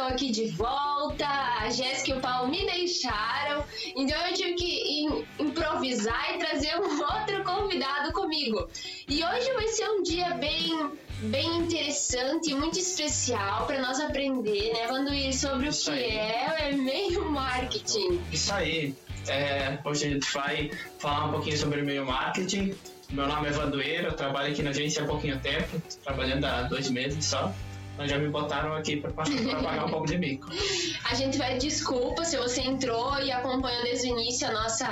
estou aqui de volta. A Jéssica e o Paulo me deixaram, então eu tive que improvisar e trazer um outro convidado comigo. E hoje vai ser um dia bem bem interessante e muito especial para nós aprender, né, Vanduir, sobre Isso o que aí. é o e-mail marketing. Isso aí. É, hoje a gente vai falar um pouquinho sobre e-mail marketing. Meu nome é Vandueiro, eu trabalho aqui na agência há pouquinho tempo, trabalhando há dois meses só. Mas já me botaram aqui para pagar um pouco de mico. A gente vai, desculpa se você entrou e acompanhou desde o início a nossa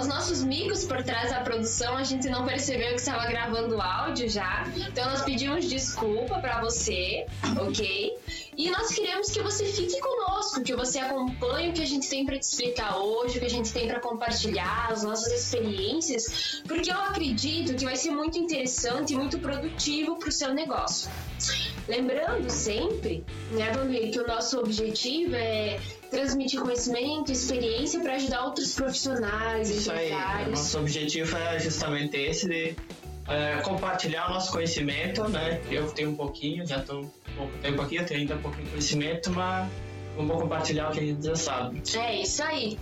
os nossos micos por trás da produção, a gente não percebeu que estava gravando áudio já. Então nós pedimos desculpa para você, ok? E nós queremos que você fique conosco, que você acompanhe o que a gente tem para te explicar hoje, o que a gente tem para compartilhar, as nossas experiências, porque eu acredito que vai ser muito interessante e muito produtivo para o seu negócio. Lembrando sempre, né, Vandir, que o nosso objetivo é transmitir conhecimento, experiência para ajudar outros profissionais, Isso empresários. Aí, nosso objetivo é justamente esse de é, compartilhar o nosso conhecimento, né? Eu tenho um pouquinho, já estou um pouco tempo aqui, eu tenho ainda um pouquinho de conhecimento, mas vamos compartilhar o que a gente já sabe. É isso aí.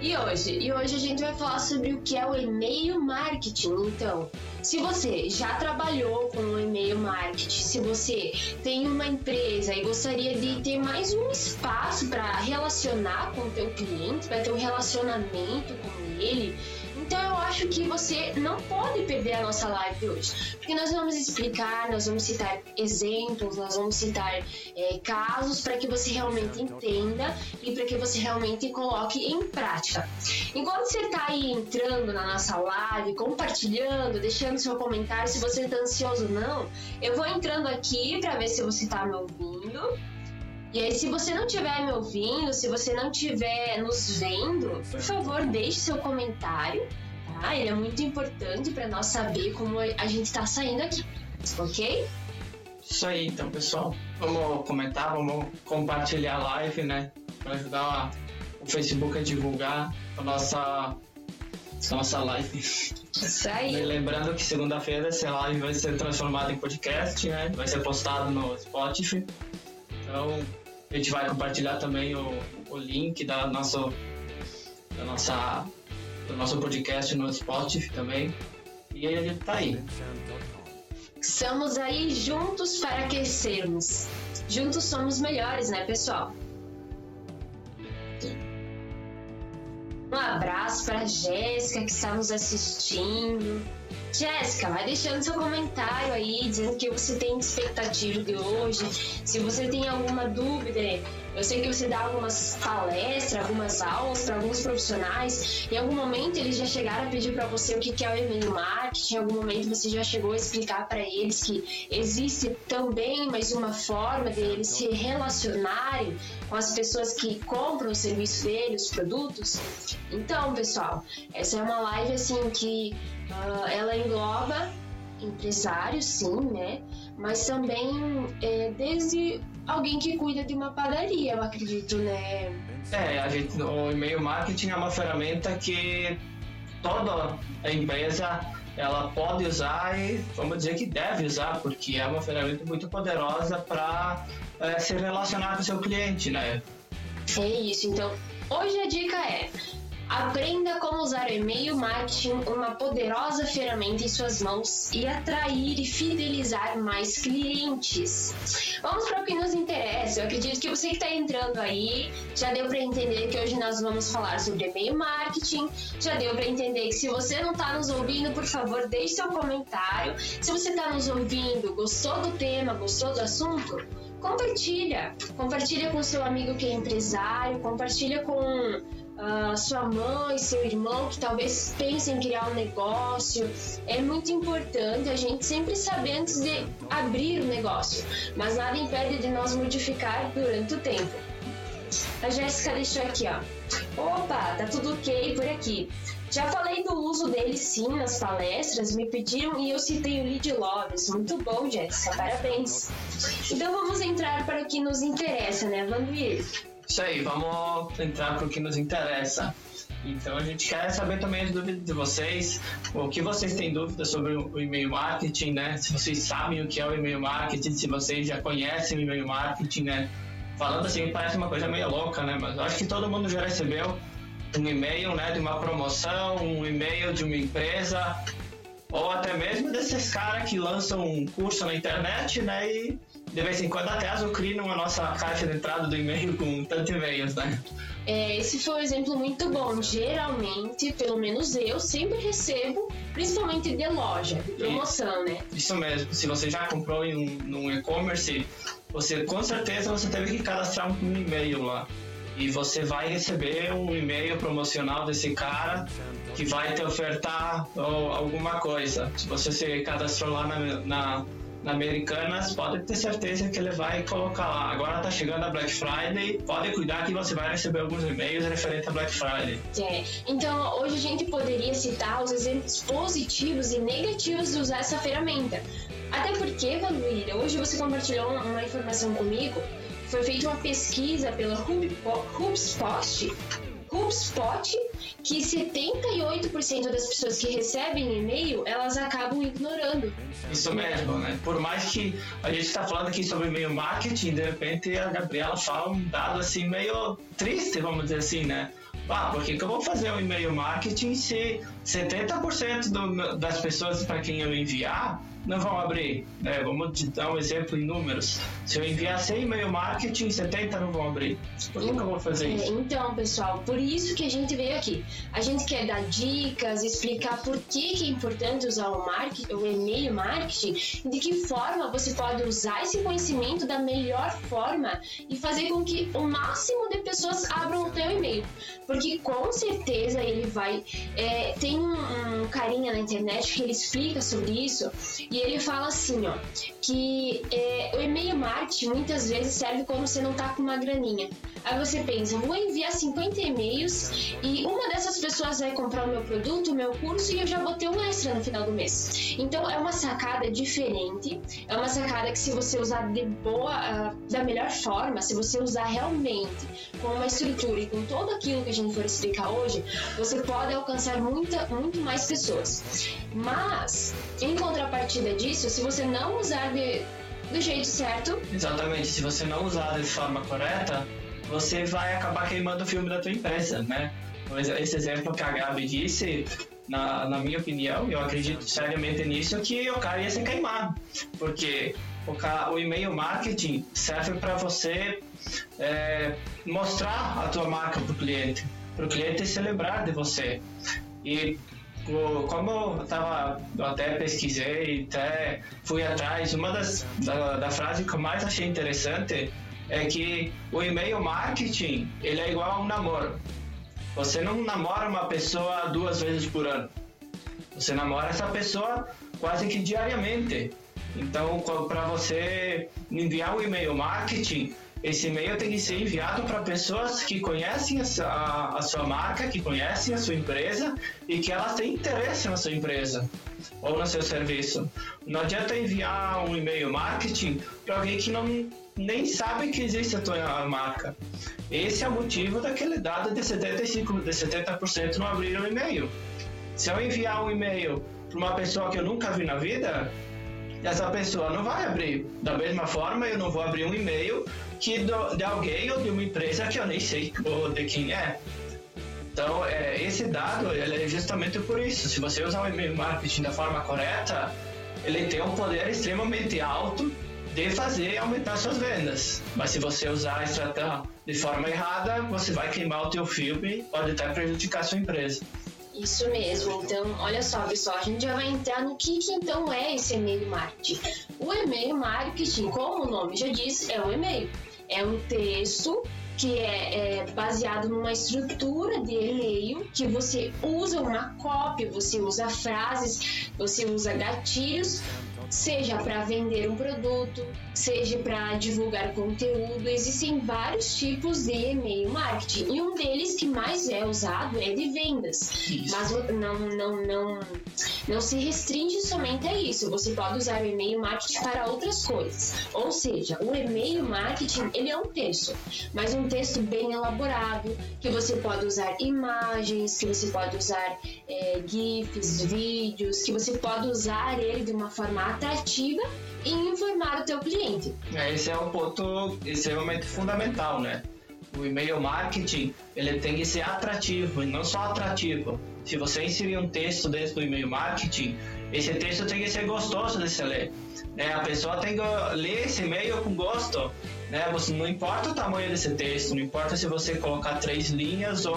E hoje? E hoje a gente vai falar sobre o que é o e-mail marketing. Então, se você já trabalhou com o e-mail marketing, se você tem uma empresa e gostaria de ter mais um espaço para relacionar com o teu cliente, para ter um relacionamento com ele, então eu acho que você não pode perder a nossa live hoje, porque nós vamos explicar, nós vamos citar exemplos, nós vamos citar é, casos para que você realmente entenda e para que você realmente coloque em prática. Enquanto você está aí entrando na nossa live, compartilhando, deixando seu comentário, se você está ansioso ou não, eu vou entrando aqui para ver se você está me ouvindo. E aí, se você não estiver me ouvindo, se você não estiver nos vendo, por favor, deixe seu comentário, tá? Ele é muito importante para nós saber como a gente está saindo aqui, ok? Isso aí, então, pessoal. Vamos comentar, vamos compartilhar a live, né? Para ajudar o Facebook a divulgar a nossa, a nossa live. Isso aí. E lembrando que segunda-feira essa live vai ser transformada em podcast, né? Vai ser postado no Spotify. Então, a gente vai compartilhar também o, o link da nosso, da nossa, do nosso podcast no Spotify também. E ele está aí. Estamos aí juntos para aquecermos. Juntos somos melhores, né, pessoal? Um abraço para Jéssica que está nos assistindo. Jéssica, vai deixando seu comentário aí, dizendo que você tem expectativa de hoje. Se você tem alguma dúvida, eu sei que você dá algumas palestras, algumas aulas para alguns profissionais. Em algum momento eles já chegaram a pedir para você o que é o e-mail marketing. Em algum momento você já chegou a explicar para eles que existe também mais uma forma de eles se relacionarem com as pessoas que compram o serviço dele, os produtos. Então, pessoal, essa é uma live assim que uh, ela engloba empresários, sim, né? Mas também é, desde alguém que cuida de uma padaria, eu acredito, né? É, a gente, o e-mail marketing é uma ferramenta que toda a empresa ela pode usar e vamos dizer que deve usar, porque é uma ferramenta muito poderosa para é, se relacionar com o seu cliente, né? É isso, então hoje a dica é Aprenda como usar o e-mail marketing, uma poderosa ferramenta em suas mãos, e atrair e fidelizar mais clientes. Vamos para o que nos interessa. Eu acredito que você que está entrando aí já deu para entender que hoje nós vamos falar sobre e-mail marketing. Já deu para entender que se você não está nos ouvindo, por favor, deixe seu comentário. Se você está nos ouvindo, gostou do tema, gostou do assunto, compartilha. Compartilha com seu amigo que é empresário, compartilha com sua mãe, seu irmão que talvez pensem em criar um negócio. É muito importante a gente sempre saber antes de abrir o negócio, mas nada impede de nós modificar durante o tempo. A Jéssica deixou aqui, ó. Opa, tá tudo ok por aqui. Já falei do uso dele sim nas palestras, me pediram e eu citei o Lead Loves. Muito bom, Jéssica, parabéns. Então vamos entrar para o que nos interessa, né, Vanduir? Isso aí, vamos entrar para o que nos interessa. Então a gente quer saber também as dúvidas de vocês, o que vocês têm dúvidas sobre o e-mail marketing, né? Se vocês sabem o que é o e-mail marketing, se vocês já conhecem o e-mail marketing, né? Falando assim, parece uma coisa meio louca, né? Mas acho que todo mundo já recebeu um e-mail, né, de uma promoção, um e-mail de uma empresa, ou até mesmo desses caras que lançam um curso na internet, né, e de vez em quando até azucrinam a nossa caixa de entrada do e-mail com tantos e-mails, né? É, esse foi um exemplo muito bom. Geralmente, pelo menos eu, sempre recebo, principalmente de loja, de promoção, né? Isso mesmo. Se você já comprou em um, e-commerce, você com certeza você teve que cadastrar um e-mail lá. E você vai receber um e-mail promocional desse cara que vai te ofertar alguma coisa. Se você se cadastrou lá na, na na Americanas, pode ter certeza que ele vai colocar lá. Agora tá chegando a Black Friday, pode cuidar que você vai receber alguns e-mails referentes a Black Friday. É, então hoje a gente poderia citar os exemplos positivos e negativos de usar essa ferramenta. Até porque, Valuíra, hoje você compartilhou uma informação comigo. Foi feita uma pesquisa pela HubSpot HubSpot que 78% das pessoas que recebem e-mail, elas acabam ignorando. Isso mesmo, né? Por mais que a gente está falando aqui sobre e-mail marketing, de repente a Gabriela fala um dado assim meio triste, vamos dizer assim, né? Ah, por que, que eu vou fazer um e-mail marketing se 70% do, das pessoas para quem eu enviar não vão abrir. Né? Vamos te dar um exemplo em números. Se eu enviar 100 e-mail marketing, 70 não vão abrir. Eu vou fazer isso? Então, pessoal, por isso que a gente veio aqui. A gente quer dar dicas, explicar por que, que é importante usar o, marketing, o e-mail marketing, de que forma você pode usar esse conhecimento da melhor forma e fazer com que o máximo de pessoas abram o teu e-mail. Porque com certeza ele vai. É, tem um, um carinha na internet que ele explica sobre isso e ele fala assim, ó, que é, o e-mail marketing muitas vezes serve quando você não tá com uma graninha. Aí você pensa, vou enviar 50 e-mails e uma dessas pessoas vai comprar o meu produto, o meu curso e eu já vou ter um extra no final do mês. Então é uma sacada diferente, é uma sacada que se você usar de boa, uh, da melhor forma, se você usar realmente com uma estrutura e com tudo aquilo que a gente for explicar hoje, você pode alcançar muita, muito mais pessoas. Mas, em contrapartida disso, se você não usar de, do jeito certo. Exatamente, se você não usar de forma correta, você vai acabar queimando o filme da tua empresa, né? Esse exemplo que a Gabi disse, na, na minha opinião, eu acredito seriamente nisso, que o cara ia se queimar. Porque o, o e-mail marketing serve para você é, mostrar a tua marca para o cliente, para o cliente lembrar de você. E como eu tava, eu até pesquisei, até fui atrás, uma das da, da frase que eu mais achei interessante é que o e-mail marketing ele é igual a um namoro. Você não namora uma pessoa duas vezes por ano. Você namora essa pessoa quase que diariamente. Então, para você enviar um e-mail marketing, esse e-mail tem que ser enviado para pessoas que conhecem a, a, sua marca, que conhecem a sua empresa e que elas têm interesse na sua empresa ou no seu serviço. Não adianta enviar um e-mail marketing para alguém que não nem sabe que existe a tua marca. Esse é o motivo daquele dado de 75, de 70% não abrir o e-mail. Se eu enviar um e-mail para uma pessoa que eu nunca vi na vida, essa pessoa não vai abrir. Da mesma forma, eu não vou abrir um e-mail que do, de alguém ou de uma empresa que eu nem sei de quem é. Então, é, esse dado ele é justamente por isso. Se você usar o e-mail marketing da forma correta, ele tem um poder extremamente alto de fazer aumentar suas vendas. Mas se você usar a estratégia de forma errada, você vai queimar o teu filme e pode até prejudicar a sua empresa. Isso mesmo. Então, olha só, pessoal, a gente já vai entrar no que, que então é esse e-mail marketing. O e-mail marketing, como o nome já diz, é um e-mail. É um texto que é, é, baseado numa estrutura de e-mail que você usa uma cópia, você usa frases, você usa gatilhos seja para vender um produto, seja para divulgar conteúdo. Existem vários tipos de e-mail marketing e um deles que mais é usado é de vendas. Isso. Mas não, não, não, não se restringe somente a isso. Você pode usar o e-mail marketing para outras coisas. Ou seja, o e-mail marketing ele é um texto, mas um texto bem elaborado que você pode usar imagens, que você pode usar é, gifs, vídeos, que você pode usar ele de uma forma atrativa e informar o teu cliente. É, esse é um ponto extremamente fundamental, né? O e-mail marketing ele tem que ser atrativo e não só atrativo. Se você inserir um texto dentro do e-mail marketing, esse texto tem que ser gostoso de se ler. Né? A pessoa tem que ler esse e-mail com gosto. Né? Você, não importa o tamanho desse texto, não importa se você colocar três linhas ou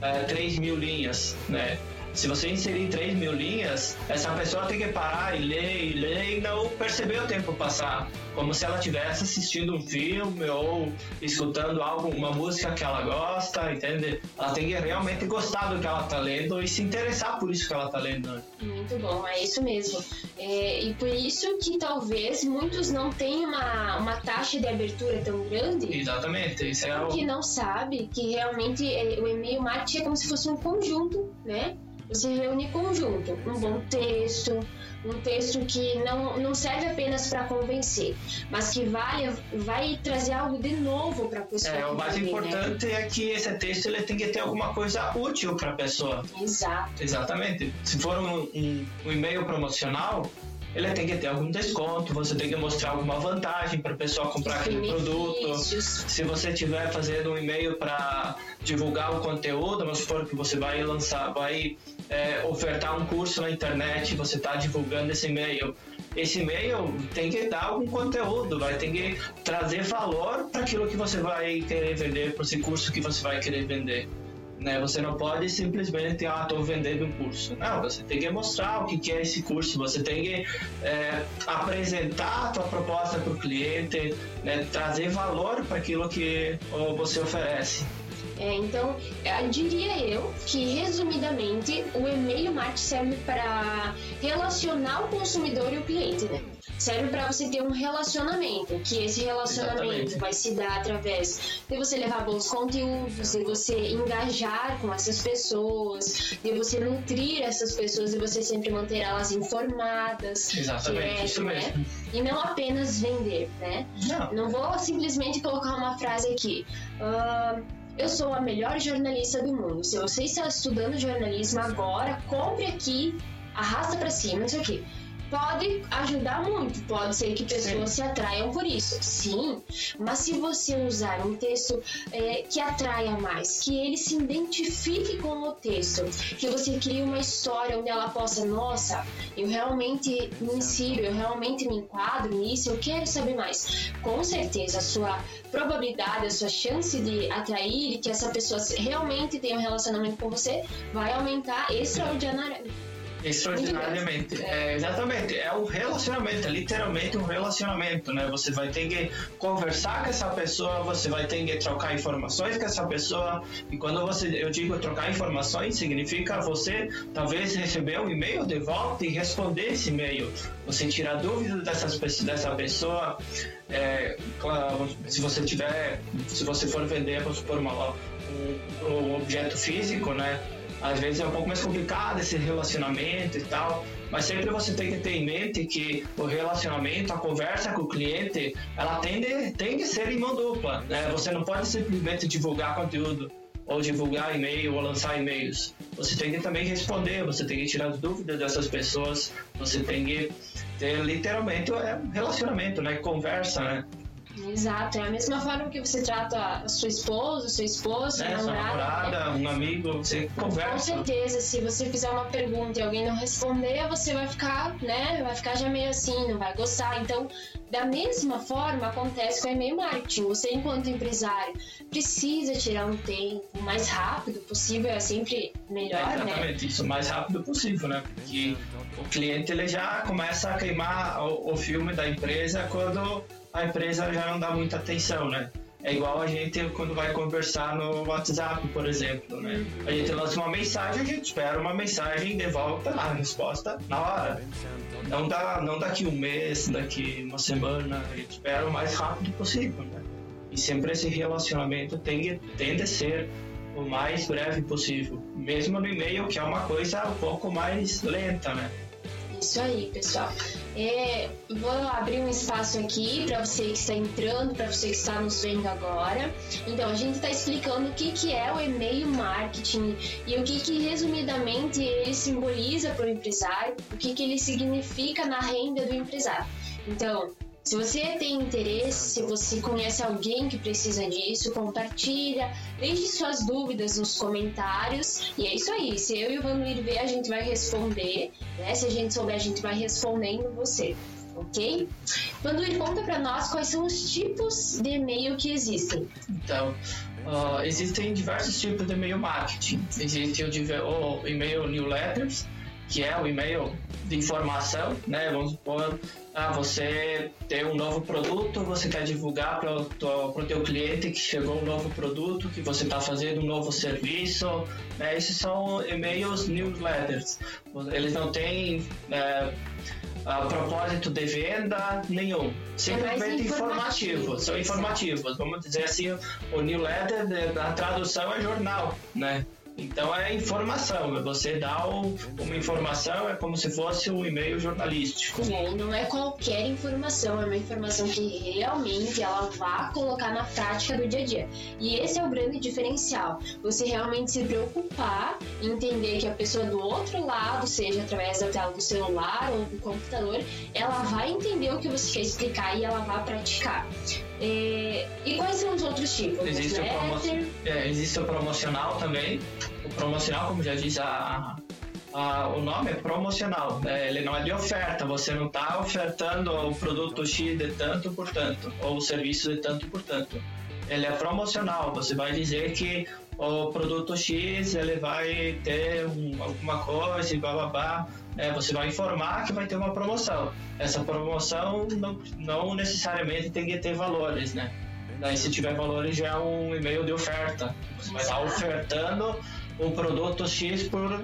é, três mil linhas. Né? Se você inserir 3 mil linhas, essa pessoa tem que parar e ler e ler e não perceber o tempo passar. Como se ela estivesse assistindo um filme ou escutando algo, uma música que ela gosta, entende? Ela tem que realmente gostar do que ela está lendo e se interessar por isso que ela está lendo. Muito bom, é isso mesmo. É, e por isso que talvez muitos não tenham uma, uma taxa de abertura tão grande. Exatamente. Isso é o... não sabe que realmente é, o e-mail marketing é como se fosse um conjunto, né? Você reúne conjunto, um bom texto, um texto que não, não serve apenas para convencer, mas que vai, vai trazer algo de novo para a pessoa. É, o mais né? importante né? é que esse texto ele tem que ter alguma coisa útil para a pessoa. Exato. Exatamente. Se for um, um, um e-mail promocional, ele tem que ter algum desconto, você tem que mostrar alguma vantagem para a pessoa comprar aquele produto. Se você estiver fazendo um e-mail para divulgar o conteúdo, vamos supor que você vai lançar, vai é, ofertar um curso na internet, você está divulgando esse e-mail. Esse e-mail tem que dar algum conteúdo, vai ter que trazer valor para aquilo que você vai querer vender, para esse curso que você vai querer vender. Né? Você não pode simplesmente, ah, estou vendendo um curso. Não, você tem que mostrar o que é esse curso, você tem que é, apresentar a tua proposta para o cliente, né? trazer valor para aquilo que você oferece. É, então, diria eu que, resumidamente, o e-mail marketing serve para relacionar o consumidor e o cliente, né? Serve para você ter um relacionamento, que esse relacionamento Exatamente. vai se dar através de você levar bons conteúdos, de você engajar com essas pessoas, de você nutrir essas pessoas e você sempre manter elas informadas. Exatamente, é, isso né? mesmo. E não apenas vender, né? Não. Não vou simplesmente colocar uma frase aqui. Uh, eu sou a melhor jornalista do mundo. Se você está estudando jornalismo agora, compre aqui, arrasta para cima, isso aqui pode ajudar muito. Pode ser que pessoas Sim. se atraiam por isso. Sim, mas se você usar um texto é, que atraia mais, que ele se identifique com o texto, que você crie uma história onde ela possa, nossa, eu realmente me insiro, eu realmente me enquadro nisso, eu quero saber mais. Com certeza, a sua probabilidade, a sua chance de atrair e que essa pessoa realmente tenha um relacionamento com você vai aumentar extraordinariamente Extraordinariamente. É, exatamente. É um relacionamento, é literalmente um relacionamento, né? Você vai ter que conversar com essa pessoa, você vai ter que trocar informações com essa pessoa. E quando você, eu digo trocar informações, significa você talvez receber um e-mail de volta e responder esse e-mail. Você tirar dúvidas dessas, dessa pessoa. É, se você tiver, se você for vender, supor, uma, um, um objeto físico, né? Às vezes é um pouco mais complicado esse relacionamento e tal, mas sempre você tem que ter em mente que o relacionamento, a conversa com o cliente, ela tem que ser em mão dupla, né? Você não pode simplesmente divulgar conteúdo ou divulgar e-mail ou lançar e-mails. Você tem que também responder, você tem que tirar as dúvidas dessas pessoas, você tem que ter literalmente é, relacionamento, né? Conversa, né? Exato, é a mesma forma que você trata a sua esposa, sua esposa, é, sua namorada, namorada um amigo, você conversa. Com certeza, se você fizer uma pergunta e alguém não responder, você vai ficar, né, vai ficar já meio assim, não vai gostar. Então, da mesma forma acontece com o e-mail marketing. Você, enquanto empresário, precisa tirar um tempo o mais rápido possível, é sempre melhor, é exatamente, né? isso, o mais rápido possível, né? Porque o cliente ele já começa a queimar o, o filme da empresa quando a empresa já não dá muita atenção, né? É igual a gente quando vai conversar no WhatsApp, por exemplo, né? A gente lança uma mensagem, a gente espera uma mensagem de volta a resposta na hora. Não, dá, não daqui um mês, daqui uma semana, a gente espera o mais rápido possível, né? E sempre esse relacionamento tem, tende a ser o mais breve possível, mesmo no e-mail, que é uma coisa um pouco mais lenta, né? Isso aí, pessoal. É, vou abrir um espaço aqui para você que está entrando, para você que está nos vendo agora. Então, a gente está explicando o que, que é o e-mail marketing e o que, que resumidamente ele simboliza para o empresário, o que, que ele significa na renda do empresário. Então, se você tem interesse, se você conhece alguém que precisa disso, compartilha, deixe suas dúvidas nos comentários. E é isso aí. Se eu e o Vanluir ver, a gente vai responder. Né? Se a gente souber, a gente vai respondendo você. Ok? Vanluir, conta para nós quais são os tipos de e-mail que existem. Então, uh, existem diversos tipos de e-mail marketing. Existe o, o e-mail newsletters, que é o e-mail de informação, né? Vamos supor, ah, você tem um novo produto, você quer divulgar para o teu cliente que chegou um novo produto, que você está fazendo um novo serviço, né? Esses são e-mails newsletters. Eles não têm é, propósito de venda nenhum, simplesmente é informativos, são informativos. Vamos dizer assim, o newsletter, na tradução é jornal, né? Então é informação, é você dá uma informação, é como se fosse um e-mail jornalístico. Sim, não é qualquer informação, é uma informação que realmente ela vá colocar na prática do dia a dia. E esse é o grande diferencial. Você realmente se preocupar, entender que a pessoa do outro lado, seja através da tela do celular ou do computador, ela vai entender o que você quer explicar e ela vai praticar. É, e quais são os outros tipos? Existe o, promo é, existe o promocional também. O promocional, como já diz a, a, o nome, é promocional. É, ele não é de oferta. Você não está ofertando o produto X de tanto por tanto, ou o serviço de tanto por tanto. Ele é promocional. Você vai dizer que o produto X ele vai ter um, alguma coisa e blá é, você vai informar que vai ter uma promoção. Essa promoção não, não necessariamente tem que ter valores, né? Daí se tiver valores já é um e-mail de oferta. Você vai estar ofertando um produto X por,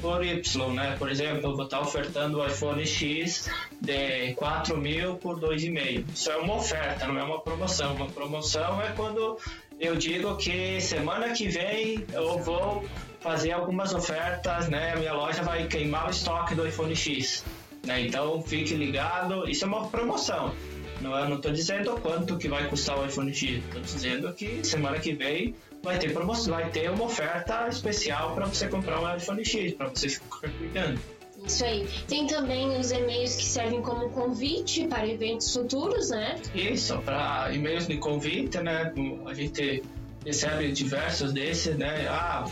por Y, né? Por exemplo, eu vou estar ofertando o iPhone X de 4 mil por 2,5. Isso é uma oferta, não é uma promoção. Uma promoção é quando eu digo que semana que vem eu vou fazer algumas ofertas, né? Minha loja vai queimar o estoque do iPhone X, né? Então fique ligado, isso é uma promoção. Não, eu não estou dizendo quanto que vai custar o iPhone X, estou dizendo que semana que vem vai ter promoção, vai ter uma oferta especial para você comprar um iPhone X, para você ficar cuidando. Isso aí. Tem também os e-mails que servem como convite para eventos futuros, né? Isso, para e-mails de convite, né? A gente recebe diversos desses, né? Ah,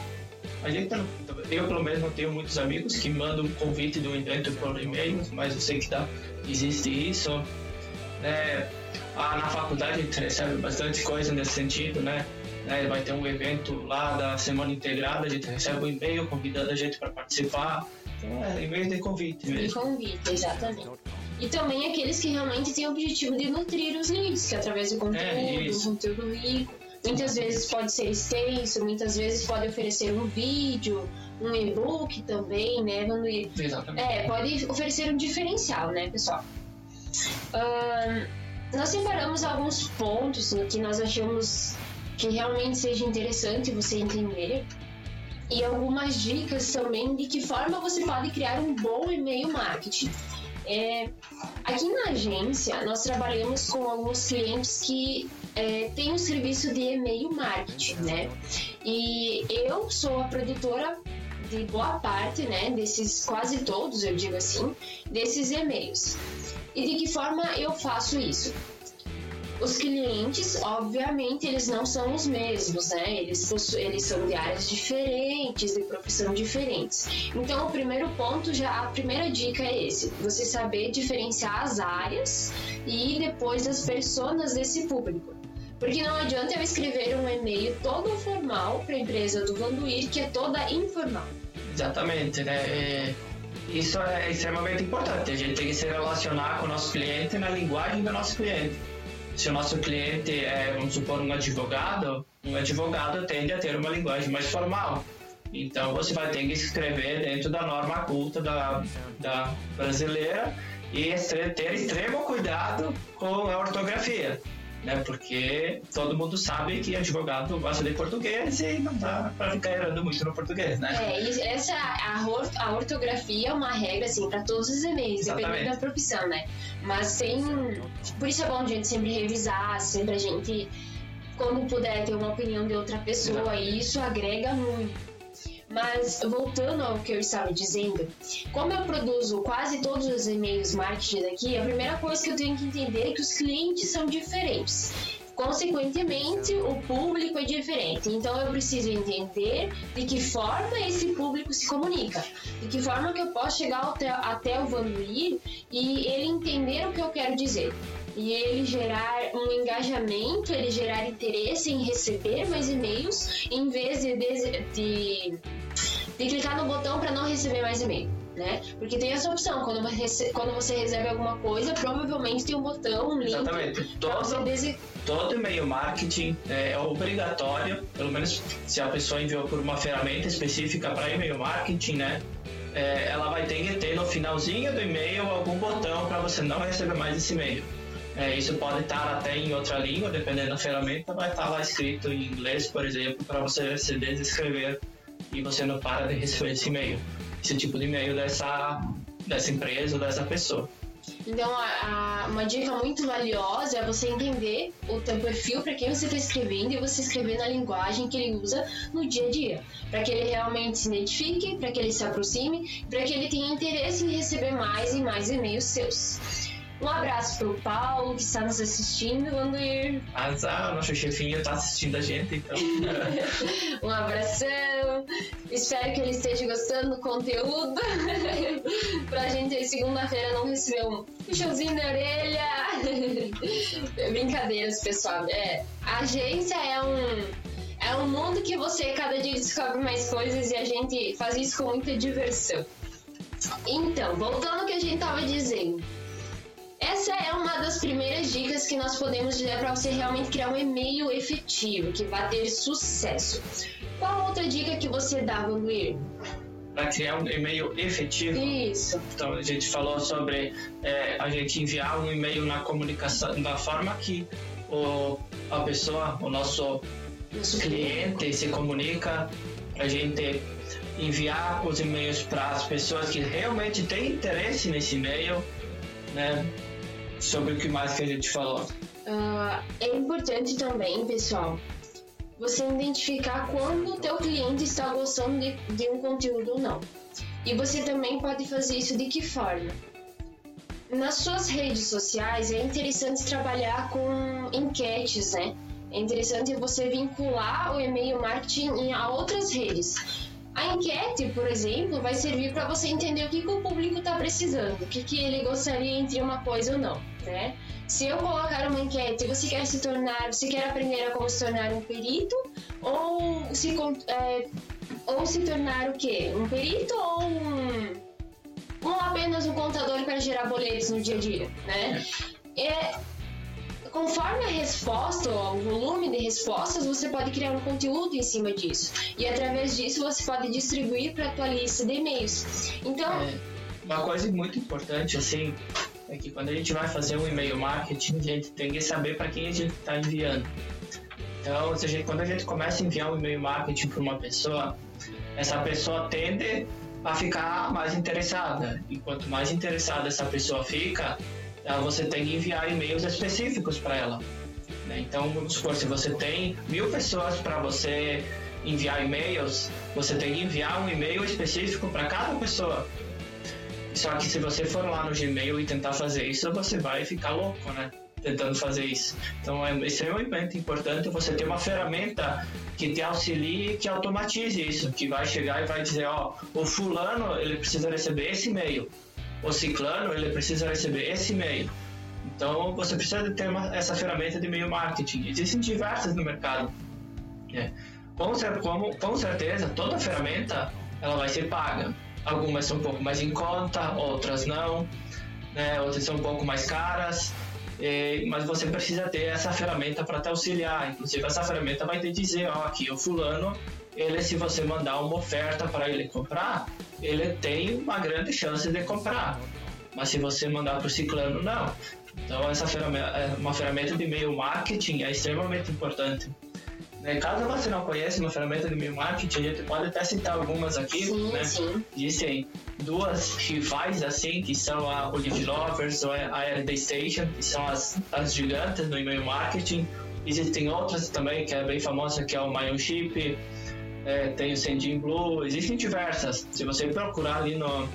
a gente tá, eu pelo menos tenho muitos amigos que mandam um convite do evento por e-mail, mas eu sei que tá, existe isso. É, ah, na faculdade a gente recebe bastante coisa nesse sentido, né? É, vai ter um evento lá da semana integrada, a gente recebe um e-mail convidando a gente para participar. Então é e-mail de convite mesmo. De convite, exatamente. E também aqueles que realmente têm o objetivo de nutrir os leads, que através do conteúdo, é, conteúdo rico Muitas vezes pode ser extenso, muitas vezes pode oferecer um vídeo, um e-book também, né? Exatamente. É, pode oferecer um diferencial, né, pessoal? Uh, nós separamos alguns pontos né, que nós achamos que realmente seja interessante você entender e algumas dicas também de que forma você pode criar um bom e-mail marketing. É, aqui na agência, nós trabalhamos com alguns clientes que é, têm um serviço de e-mail marketing, né? E eu sou a produtora de boa parte, né, desses quase todos, eu digo assim, desses e-mails. E de que forma eu faço isso? Os clientes, obviamente, eles não são os mesmos, né? Eles, eles são de áreas diferentes, de profissão diferentes. Então, o primeiro ponto, já a primeira dica é esse: você saber diferenciar as áreas e depois as pessoas desse público. Porque não adianta eu escrever um e-mail todo formal para a empresa do Vanduir, que é toda informal. Exatamente, né? É, isso é extremamente importante. A gente tem que se relacionar com o nosso cliente na linguagem do nosso cliente. Se o nosso cliente é, vamos supor, um advogado, um advogado tende a ter uma linguagem mais formal. Então você vai ter que escrever dentro da norma culta da, da brasileira e ter extremo cuidado com a ortografia né? Porque todo mundo sabe que advogado gosta de português e não dá para ficar errando muito no português, né? É, e essa a, a ortografia é uma regra assim para todos os e-mails, dependendo da profissão, né? Mas tem, por isso é bom a gente sempre revisar, sempre a gente quando puder ter uma opinião de outra pessoa, e isso agrega muito. Mas voltando ao que eu estava dizendo, como eu produzo quase todos os e-mails marketing aqui, a primeira coisa que eu tenho que entender é que os clientes são diferentes. Consequentemente, o público é diferente. Então, eu preciso entender de que forma esse público se comunica, de que forma que eu posso chegar até, até o Vanduir e ele entender o que eu quero dizer e ele gerar um engajamento, ele gerar interesse em receber mais e-mails, em vez de, de, de, de clicar no botão para não receber mais e-mail. Né? Porque tem essa opção, quando você, quando você recebe alguma coisa, provavelmente tem um botão, um link. Exatamente. Todo, dese... todo e-mail marketing é, é obrigatório, pelo menos se a pessoa enviou por uma ferramenta específica para e-mail marketing, né? É, ela vai ter que ter no finalzinho do e-mail algum botão para você não receber mais esse e-mail. É, isso pode estar até em outra língua, dependendo da ferramenta, vai estar lá escrito em inglês, por exemplo, para você se desescrever e você não para de receber esse e-mail, esse tipo de e-mail dessa, dessa empresa ou dessa pessoa. Então, a, a, uma dica muito valiosa é você entender o teu perfil para quem você está escrevendo e você escrever na linguagem que ele usa no dia a dia, para que ele realmente se identifique, para que ele se aproxime, para que ele tenha interesse em receber mais e mais e-mails seus. Um abraço pro Paulo, que está nos assistindo, Vanduir. Azar, nosso chefinho está assistindo a gente, então. um abração. Espero que ele esteja gostando do conteúdo. pra gente aí, segunda-feira, não receber um puxãozinho na orelha. Brincadeiras, pessoal. É, a agência é um. É um mundo que você cada dia descobre mais coisas e a gente faz isso com muita diversão. Então, voltando ao que a gente tava dizendo. Essa é uma das primeiras dicas que nós podemos dizer para você realmente criar um e-mail efetivo, que vai ter sucesso. Qual outra dica que você dá, Vanguir? Para criar um e-mail efetivo. Isso. Então a gente falou sobre é, a gente enviar um e-mail na comunicação, da forma que o, a pessoa, o nosso, nosso cliente cliente se comunica, a gente enviar os e-mails para as pessoas que realmente têm interesse nesse e-mail, né? Sobre o que mais que a gente falou. Uh, é importante também, pessoal, você identificar quando o teu cliente está gostando de, de um conteúdo ou não. E você também pode fazer isso de que forma? Nas suas redes sociais é interessante trabalhar com enquetes, né? É interessante você vincular o e-mail marketing a outras redes. A enquete, por exemplo, vai servir para você entender o que, que o público está precisando, o que, que ele gostaria entre uma coisa ou não, né? Se eu colocar uma enquete, você quer se tornar, você quer aprender a como se tornar um perito ou se, é, ou se tornar o quê? Um perito ou um, ou apenas um contador para gerar boletos no dia a dia, né? É, Conforme a resposta ou o volume de respostas, você pode criar um conteúdo em cima disso. E através disso você pode distribuir para a tua lista de e-mails. Então, é, uma coisa muito importante assim é que quando a gente vai fazer um e-mail marketing, a gente tem que saber para quem a gente está enviando. Então, a gente, quando a gente começa a enviar um e-mail marketing para uma pessoa, essa pessoa tende a ficar mais interessada. E quanto mais interessada essa pessoa fica, você tem que enviar e-mails específicos para ela. Né? Então, vamos supor, se você tem mil pessoas para você enviar e-mails, você tem que enviar um e-mail específico para cada pessoa. Só que se você for lá no Gmail e tentar fazer isso, você vai ficar louco, né? Tentando fazer isso. Então é extremamente importante você ter uma ferramenta que te auxilie e que automatize isso, que vai chegar e vai dizer, ó, o fulano ele precisa receber esse e-mail o ciclano ele precisa receber esse e-mail. Então você precisa ter uma, essa ferramenta de e-mail marketing. Existem diversas no mercado. É. Com, com, com certeza, toda ferramenta ela vai ser paga. Algumas são um pouco mais em conta, outras não. Né? Outras são um pouco mais caras. é, mas você precisa ter essa ferramenta para te auxiliar. Inclusive, essa ferramenta vai te dizer: ó, aqui o fulano, ele, se você mandar uma oferta para ele comprar, ele tem uma grande chance de comprar. Mas se você mandar para o ciclano, não. Então, essa ferramenta, é uma ferramenta de e-mail marketing é extremamente importante. Né? Caso você não conheça uma ferramenta de e-mail marketing, a gente pode até citar algumas aqui. Sim, né? sim. Existem duas rivais assim, que são a Olive Lovers ou a RD Station, que são as, as gigantes do e-mail marketing. Existem outras também, que é bem famosa, que é o Mailchimp, é, tem o Sendin Blue, existem diversas. Se você procurar ali no,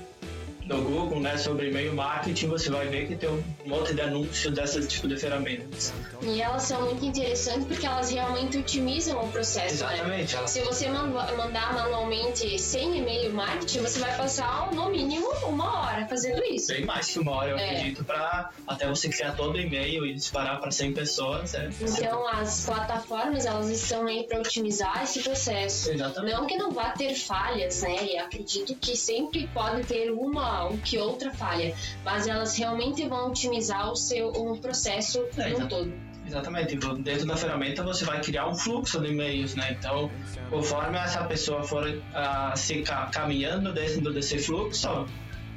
no Google, né, sobre e-mail marketing, você vai ver que tem um monte de anúncios dessas tipo de ferramentas. E elas são muito interessantes porque elas realmente otimizam o processo, né? Exatamente. Elas... Se você manda- mandar manualmente sem e-mail marketing, você vai passar no mínimo uma hora fazendo isso. Bem mais que uma hora, eu É. acredito, para até você criar todo o e-mail e disparar para 100 pessoas. É. Então as plataformas elas estão aí para otimizar esse processo. Exatamente. Não que não vá ter falhas, né? E acredito que sempre pode ter uma que outra falha, mas elas realmente vão otimizar o seu o processo É, no então. todo. Exatamente. Tipo, Dentro da ferramenta você vai criar um fluxo de e-mails, né? Então, conforme essa pessoa for ah, se ca- caminhando dentro desse fluxo,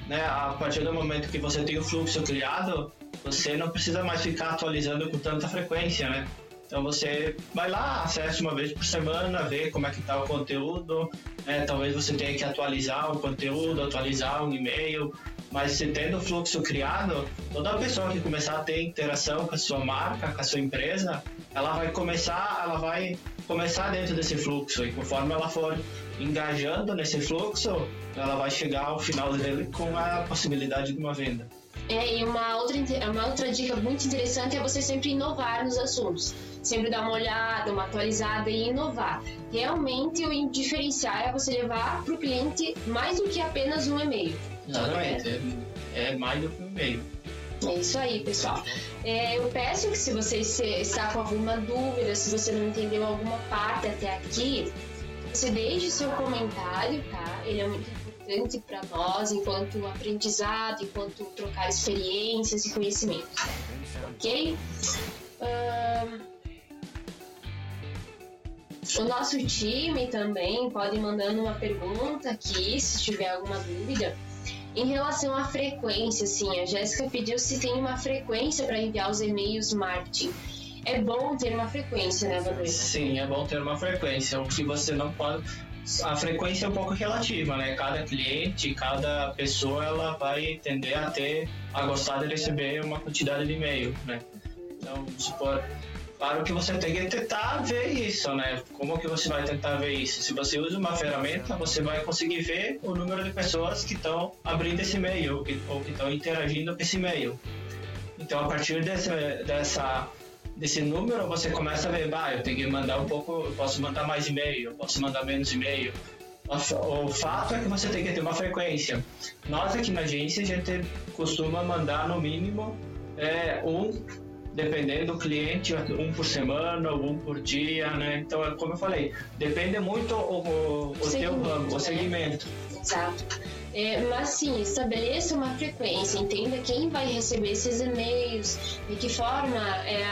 né? A partir do momento que você tem o fluxo criado, você não precisa mais ficar atualizando com tanta frequência, né? Então você vai lá, acessa uma vez por semana, vê como é que está o conteúdo, né? Talvez você tenha que atualizar o conteúdo, atualizar um e-mail, mas se tendo o fluxo criado, toda pessoa que começar a ter interação com a sua marca, com a sua empresa, ela vai começar, ela vai começar dentro desse fluxo e conforme ela for engajando nesse fluxo, ela vai chegar ao final dele com a possibilidade de uma venda. É, e uma outra, inte- uma outra dica muito interessante é você sempre inovar nos assuntos. Sempre dar uma olhada, uma atualizada e inovar. Realmente o diferencial é você levar para o cliente mais do que apenas um e-mail. Exatamente. É, é mais do que um e-mail. É isso aí, pessoal. É, eu peço que se você está com alguma dúvida, se você não entendeu alguma parte até aqui, você deixe seu comentário, tá? Ele é muito importante para nós, enquanto aprendizado, enquanto trocar experiências e conhecimento. Ok? Ahn, o nosso time também pode ir mandando uma pergunta aqui, se tiver alguma dúvida. Em relação à frequência, assim, a Jéssica pediu se tem uma frequência para enviar os e-mails marketing. É bom ter uma frequência, né, Vanessa? Sim, é bom ter uma frequência. O que você não pode. A frequência é um pouco relativa, né? Cada cliente, cada pessoa, ela vai tender a ter, a gostar de receber uma quantidade de e-mail, né? Então, supor, claro que você tem que tentar ver isso, né? Como que você vai tentar ver isso? Se você usa uma ferramenta, você vai conseguir ver o número de pessoas que estão abrindo esse e-mail ou que estão interagindo com esse e-mail. Então, a partir desse, dessa desse número, você começa a ver, bah, eu tenho que mandar um pouco, eu posso mandar mais e-mail, eu posso mandar menos e-mail. O fa- O fato é que você tem que ter uma frequência. Nós aqui na agência, a gente costuma mandar no mínimo é, um, dependendo do cliente, um por semana um por dia, né? Então, é como eu falei, depende muito o, o, o teu ramo, né? o segmento. Exato. É, mas sim, estabeleça uma frequência, entenda quem vai receber esses e-mails, de que forma, é,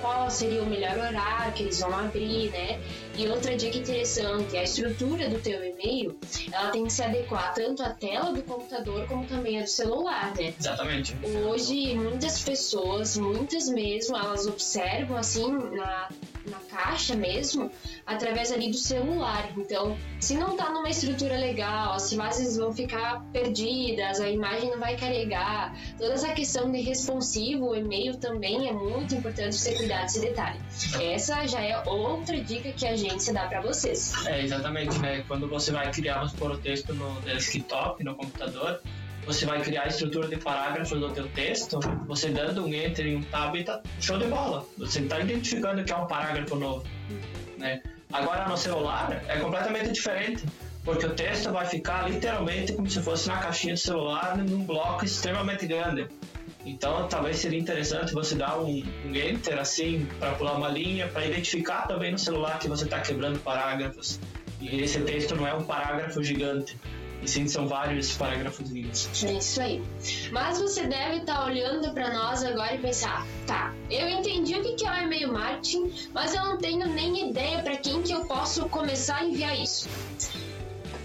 qual seria o melhor horário que eles vão abrir, né? E outra dica interessante, a estrutura do teu e-mail, ela tem que se adequar tanto à tela do computador como também à do celular, né? Exatamente. Hoje, muitas pessoas, muitas mesmo, elas observam assim na, na caixa mesmo, através ali do celular. Então, se não tá numa estrutura legal, as imagens vão ficar perdidas, a imagem não vai carregar. Toda essa questão de responsivo, o e-mail também é muito importante você cuidar desse detalhe. Essa já é outra dica que a agência dá para vocês. É, exatamente, né? Quando você vai criar, vamos pôr texto no desktop, no computador, você vai criar a estrutura de parágrafos do teu texto, você dando um enter e um tab, tá show de bola. Você está identificando que é um parágrafo novo, né? Agora no celular é completamente diferente, porque o texto vai ficar literalmente como se fosse na caixinha do celular, num bloco extremamente grande. Então, talvez seria interessante você dar um, um enter assim para pular uma linha, para identificar também no celular que você está quebrando parágrafos. E esse texto não é um parágrafo gigante. E sim são vários parágrafos. É isso aí. Mas você deve estar tá olhando para nós agora e pensar, tá, eu entendi o que é o e-mail marketing, mas eu não tenho nem ideia para quem que eu posso começar a enviar isso.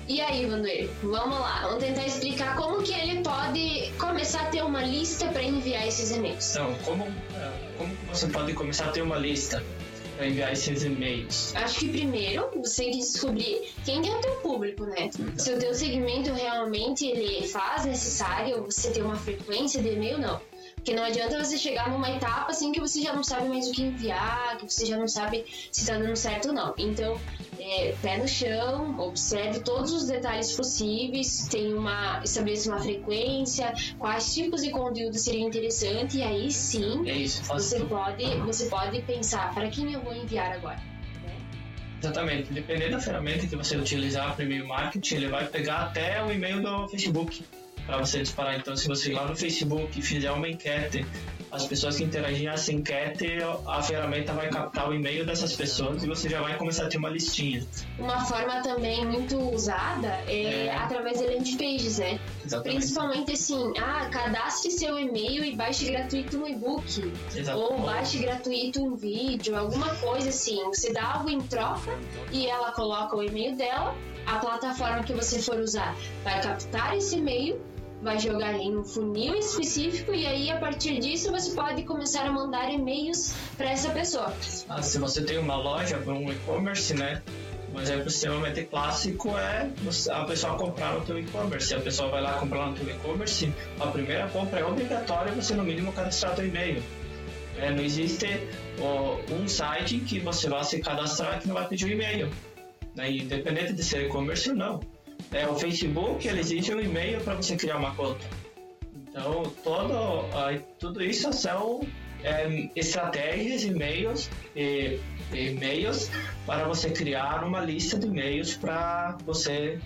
E aí, Vanduir, vamos lá, vamos tentar explicar como que ele pode começar a ter uma lista para enviar esses e-mails. Então, como, é, como você pode começar a ter uma lista? Para enviar esses e-mails? Acho que primeiro você tem que descobrir quem é o teu público, né? Se o teu segmento realmente ele faz necessário você ter uma frequência de e-mail, não. Porque não adianta você chegar numa etapa assim que você já não sabe mais o que enviar, que você já não sabe se tá dando certo ou não. Então, é, pé no chão, observe todos os detalhes possíveis, tem uma, estabeleça uma frequência, quais tipos de conteúdo seriam interessantes, e aí sim é isso, você, pode, você pode pensar para quem eu vou enviar agora. Exatamente. Dependendo da ferramenta que você utilizar para e-mail marketing, ele vai pegar até o e-mail do Facebook para você disparar. Então, se você ir lá no Facebook e fizer uma enquete, as pessoas que interagirem nessa enquete, a ferramenta vai captar o e-mail dessas pessoas e você já vai começar a ter uma listinha. Uma forma também muito usada é, é. através de landing pages, né? Exatamente. Principalmente assim, ah, cadastre seu e-mail e baixe gratuito um e-book. Ou baixe gratuito um vídeo, alguma coisa assim. Você dá algo em troca e ela coloca o e-mail dela a plataforma que você for usar vai captar esse e-mail vai jogar em um funil específico e aí a partir disso você pode começar a mandar e-mails para essa pessoa. Ah, se você tem uma loja, um e-commerce, né? Um exemplo extremamente clássico é a pessoa comprar no teu e-commerce. A pessoa vai lá comprar no teu e-commerce, a primeira compra é obrigatória você no mínimo cadastrar teu e-mail. É, não existe ó, um site que você vai se cadastrar que não vai pedir o um e-mail. Né? Independente de ser e-commerce ou não. É, o Facebook ele exige um e-mail para você criar uma conta. Então, todo, tudo isso são é, estratégias, e-mails e e-mails para você criar uma lista de e-mails para você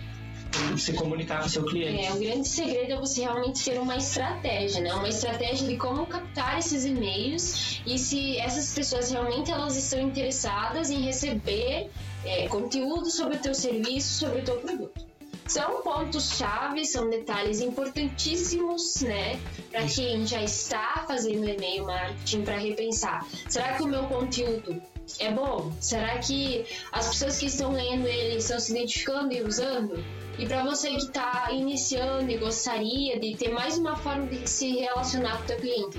se comunicar com seu cliente. É, o grande segredo é você realmente ter uma estratégia, né? Uma estratégia de como captar esses e-mails e se essas pessoas realmente elas estão interessadas em receber é, conteúdo sobre o teu serviço, sobre o teu produto. São pontos-chave, são detalhes importantíssimos, né, para quem já está fazendo e-mail marketing para repensar. Será que o meu conteúdo é bom? Será que as pessoas que estão lendo ele estão se identificando e usando? E para você que está iniciando e gostaria de ter mais uma forma de se relacionar com o teu cliente,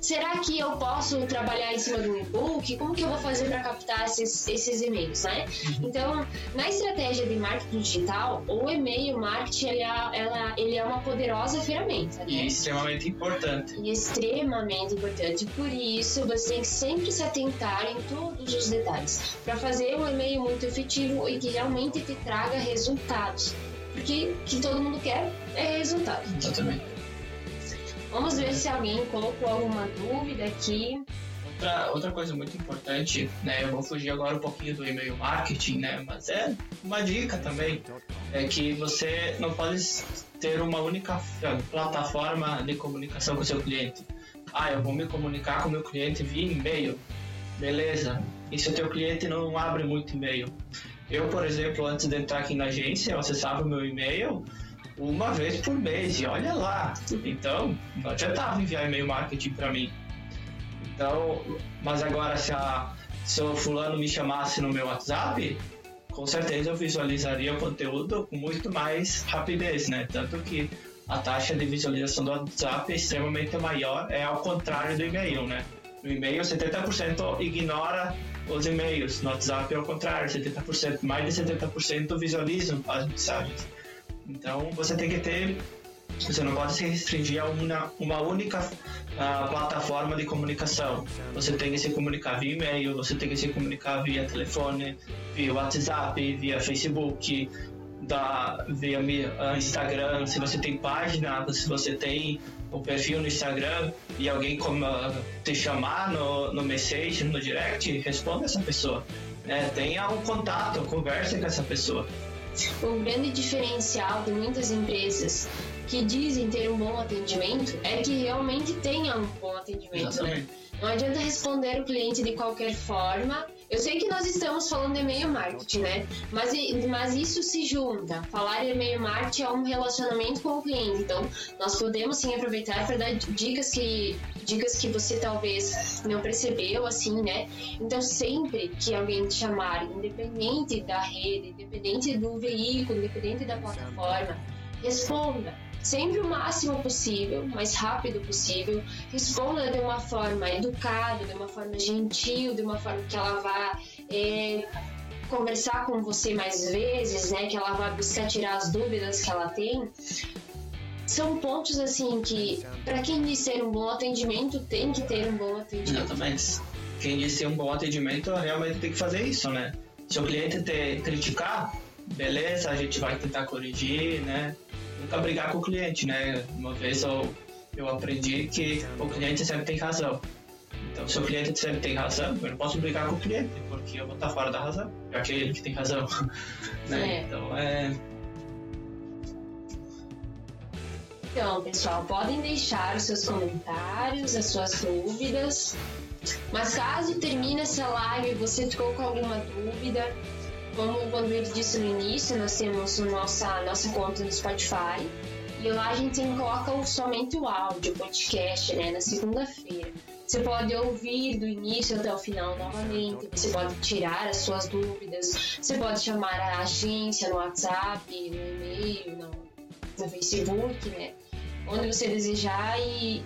será que eu posso trabalhar em cima um e-book? Como que eu vou fazer para captar esses, esses e-mails, né? Uhum. Então, na estratégia de marketing digital, o e-mail marketing ele é, ela, ele é uma poderosa ferramenta. Né? E extremamente importante. E extremamente importante. Por isso, você tem que sempre se atentar em todos os detalhes para fazer um e-mail muito efetivo e que realmente te traga resultados. Porque o que todo mundo quer é resultado. Exatamente. Vamos ver se alguém colocou alguma dúvida aqui. Outra, outra coisa muito importante, né? Eu vou fugir agora um pouquinho do e-mail marketing, né? Mas é uma dica também, é que você não pode ter uma única plataforma de comunicação com seu cliente. Ah, eu vou me comunicar com o meu cliente via e-mail. Beleza. E se o teu cliente não abre muito e-mail? Eu, por exemplo, antes de entrar aqui na agência, eu acessava o meu e-mail uma vez por mês, e olha lá. Então, não adiantava enviar e-mail marketing para mim. Então, mas agora se, a, se o fulano me chamasse no meu WhatsApp, com certeza eu visualizaria o conteúdo com muito mais rapidez, né? Tanto que a taxa de visualização do WhatsApp é extremamente maior, é ao contrário do e-mail, né? No e-mail, 70% ignora os e-mails, no WhatsApp é ao contrário, 70%, mais de 70% visualizam as mensagens. Então você tem que ter, você não pode se restringir a uma, uma única uh, plataforma de comunicação. Você tem que se comunicar via e-mail, você tem que se comunicar via telefone, via WhatsApp, via Facebook, da, via uh, Instagram. Se você tem página, se você tem o perfil no Instagram e alguém como, uh, te chamar no, no message, no direct, responda essa pessoa. É, tenha um contato, converse com essa pessoa o grande diferencial de muitas empresas que dizem ter um bom atendimento é que realmente tenha um bom atendimento. Né? Exatamente. Né? Não adianta responder o cliente de qualquer forma. Eu sei que nós estamos falando de e-mail marketing, né? Mas, mas isso se junta. Falar em e-mail marketing é um relacionamento com o cliente. Então, nós podemos sim aproveitar para dar dicas que, dicas que você talvez não percebeu, assim, né? Então, sempre que alguém te chamar, independente da rede, independente do veículo, independente da plataforma, responda sempre o máximo possível, o mais rápido possível. Responda de uma forma educada, de uma forma gentil, de uma forma que ela vá é, conversar com você mais vezes, né? Que ela vá buscar tirar as dúvidas que ela tem. São pontos assim que, para quem diz ser um bom atendimento, tem que ter um bom atendimento. Exatamente. Quem diz ser um bom atendimento realmente tem que fazer isso, né? Se o cliente te criticar, beleza, a gente vai tentar corrigir, né? Nunca brigar com o cliente, né? Uma vez eu, eu aprendi que o cliente sempre tem razão. Então, se o cliente sempre tem razão, eu não posso brigar com o cliente, porque eu vou estar fora da razão, já que é ele que tem razão. né? É. Então, é. Então, pessoal, podem deixar os seus comentários, as suas dúvidas. Mas caso termine essa live e você ficou com alguma dúvida, como quando ele disse no início, nós temos nossa, nossa conta no Spotify e lá a gente coloca somente o áudio, o podcast, né, na segunda-feira. Você pode ouvir do início até o final novamente, você pode tirar as suas dúvidas, você pode chamar a agência no WhatsApp, no e-mail, no, no Facebook, né? Onde você desejar e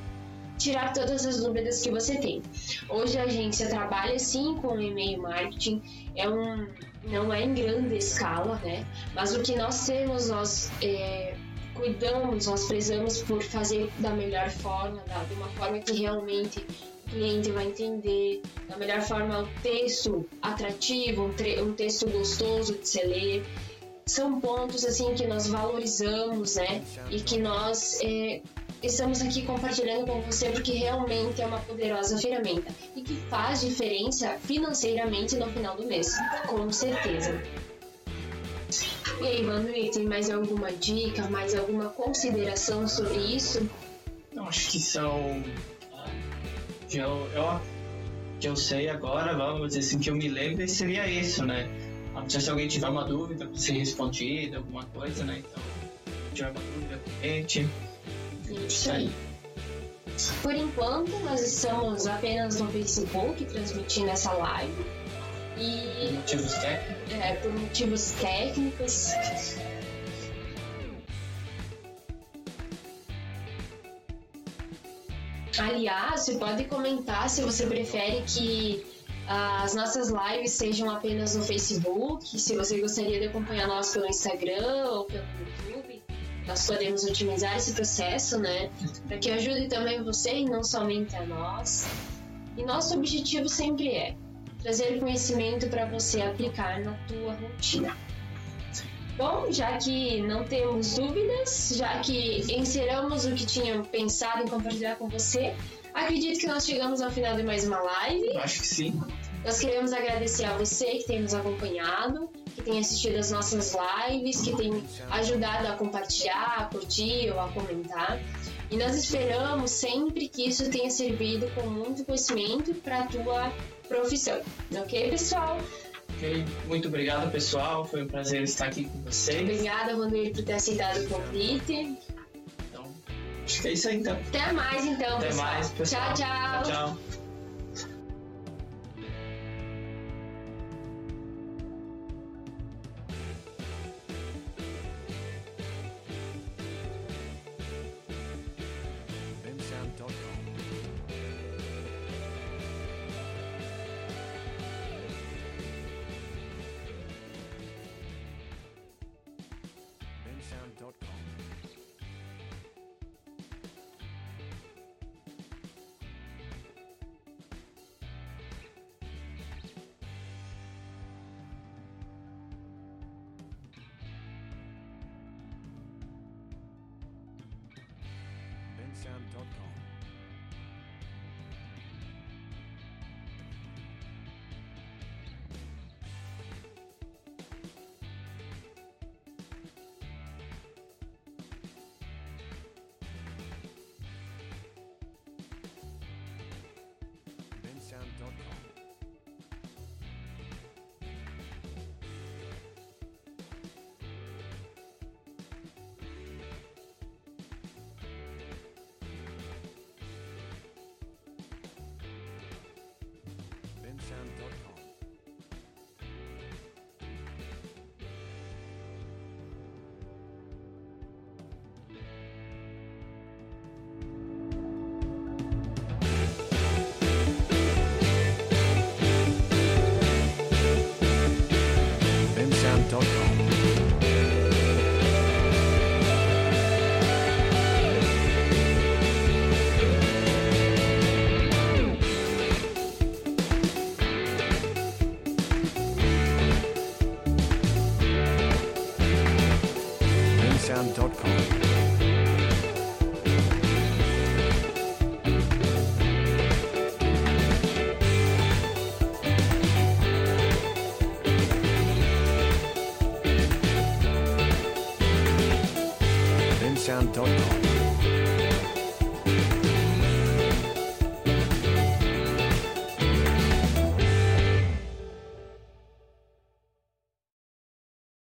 tirar todas as dúvidas que você tem. Hoje a agência trabalha sim com e-mail marketing, é um não é em grande escala, né? Mas o que nós temos, nós é, cuidamos, nós prezamos por fazer da melhor forma, da, de uma forma que realmente o cliente vai entender, da melhor forma, um texto atrativo, um, um texto gostoso de se ler. São pontos assim que nós valorizamos, né? E que nós é, estamos aqui compartilhando com você porque realmente é uma poderosa ferramenta e que faz diferença financeiramente no final do mês, com certeza. E aí, Manuel, tem mais alguma dica, mais alguma consideração sobre isso? Eu acho que são. Que eu, eu, que eu sei agora, vamos dizer assim, que eu me lembro, seria isso, né? Se alguém tiver uma dúvida, ser respondida, alguma coisa, né? Então, tiver uma dúvida, comente. Isso aí. Por enquanto, nós estamos apenas no Facebook transmitindo essa live. E. Por motivos técnicos? É, por motivos técnicos. Aliás, você pode comentar se você prefere que as nossas lives sejam apenas no Facebook, se você gostaria de acompanhar nós pelo Instagram ou pelo YouTube nós podemos otimizar esse processo, né? Para que ajude também você e não somente a nós. E nosso objetivo sempre é trazer conhecimento para você aplicar na tua rotina. Bom, já que não temos dúvidas, já que encerramos o que tinha pensado em compartilhar com você, acredito que nós chegamos ao final de mais uma live. Acho que sim. Nós queremos agradecer a você que tem nos acompanhado que tem assistido as nossas lives, que tem ajudado a compartilhar, a curtir ou a comentar. E nós esperamos sempre que isso tenha servido com muito conhecimento para a tua profissão. Ok, pessoal? Ok, muito obrigado, pessoal. Foi um prazer estar aqui com vocês. Obrigada, Vanderlei, por ter aceitado o convite. Então, acho que é isso aí, então. Até mais, então, Até pessoal. mais, pessoal. Tchau, tchau. tchau. tchau.